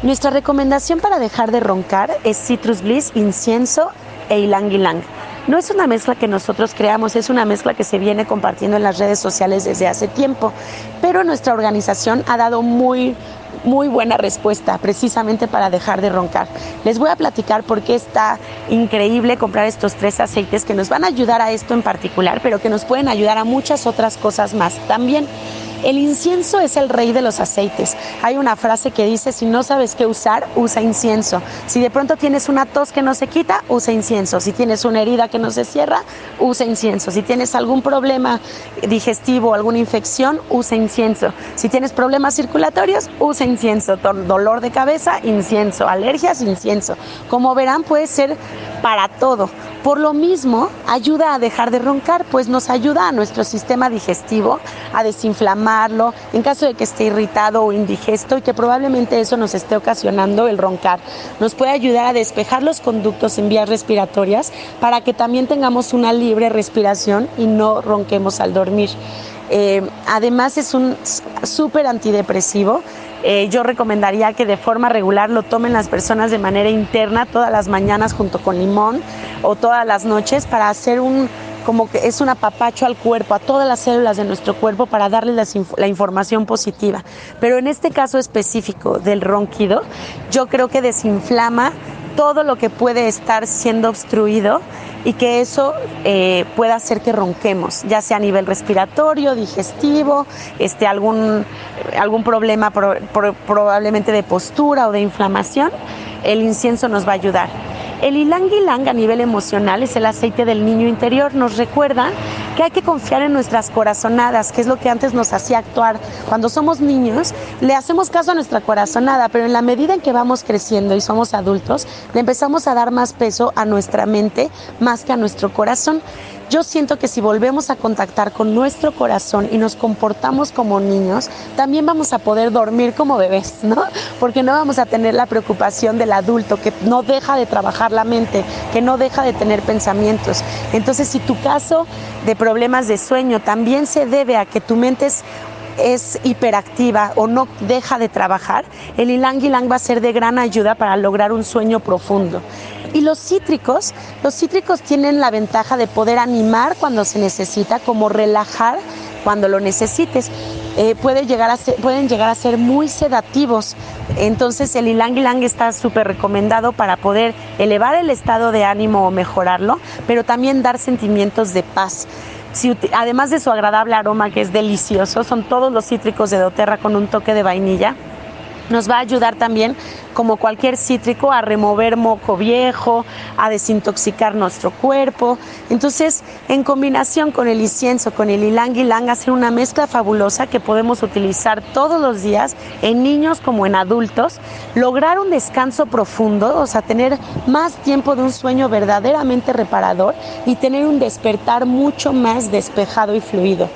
Nuestra recomendación para dejar de roncar es Citrus Bliss, incienso e ylang ylang. No es una mezcla que nosotros creamos, es una mezcla que se viene compartiendo en las redes sociales desde hace tiempo, pero nuestra organización ha dado muy muy buena respuesta precisamente para dejar de roncar. Les voy a platicar por qué está increíble comprar estos tres aceites que nos van a ayudar a esto en particular, pero que nos pueden ayudar a muchas otras cosas más también. El incienso es el rey de los aceites. Hay una frase que dice, si no sabes qué usar, usa incienso. Si de pronto tienes una tos que no se quita, usa incienso. Si tienes una herida que no se cierra, usa incienso. Si tienes algún problema digestivo, alguna infección, usa incienso. Si tienes problemas circulatorios, usa incienso. Dolor de cabeza, incienso. Alergias, incienso. Como verán, puede ser para todo. Por lo mismo, ayuda a dejar de roncar, pues nos ayuda a nuestro sistema digestivo a desinflamarlo en caso de que esté irritado o indigesto y que probablemente eso nos esté ocasionando el roncar. Nos puede ayudar a despejar los conductos en vías respiratorias para que también tengamos una libre respiración y no ronquemos al dormir. Eh, además es un súper antidepresivo eh, yo recomendaría que de forma regular lo tomen las personas de manera interna todas las mañanas junto con limón o todas las noches para hacer un como que es un apapacho al cuerpo, a todas las células de nuestro cuerpo para darles la, la información positiva. Pero en este caso específico del ronquido, yo creo que desinflama todo lo que puede estar siendo obstruido y que eso eh, pueda hacer que ronquemos, ya sea a nivel respiratorio, digestivo, este, algún, algún problema probablemente de postura o de inflamación, el incienso nos va a ayudar. El ylang ylang a nivel emocional es el aceite del niño interior. Nos recuerda que hay que confiar en nuestras corazonadas, que es lo que antes nos hacía actuar. Cuando somos niños, le hacemos caso a nuestra corazonada, pero en la medida en que vamos creciendo y somos adultos, le empezamos a dar más peso a nuestra mente más que a nuestro corazón. Yo siento que si volvemos a contactar con nuestro corazón y nos comportamos como niños, también vamos a poder dormir como bebés, ¿no? Porque no vamos a tener la preocupación del adulto que no deja de trabajar la mente, que no deja de tener pensamientos. Entonces, si tu caso de problemas de sueño también se debe a que tu mente es es hiperactiva o no deja de trabajar, el ylang ylang va a ser de gran ayuda para lograr un sueño profundo. Y los cítricos, los cítricos tienen la ventaja de poder animar cuando se necesita, como relajar cuando lo necesites. Eh, pueden llegar a ser muy sedativos. Entonces el ylang ylang está súper recomendado para poder elevar el estado de ánimo o mejorarlo, pero también dar sentimientos de paz. además de su agradable aroma que es delicioso, son todos los cítricos de doTERRA con un toque de vainilla. Nos va a ayudar también, como cualquier cítrico, a remover moco viejo, a desintoxicar nuestro cuerpo. Entonces, en combinación con el incienso, con el ylang ylang, hacer una mezcla fabulosa que podemos utilizar todos los días en niños como en adultos, lograr un descanso profundo, o sea, tener más tiempo de un sueño verdaderamente reparador y tener un despertar mucho más despejado y fluido.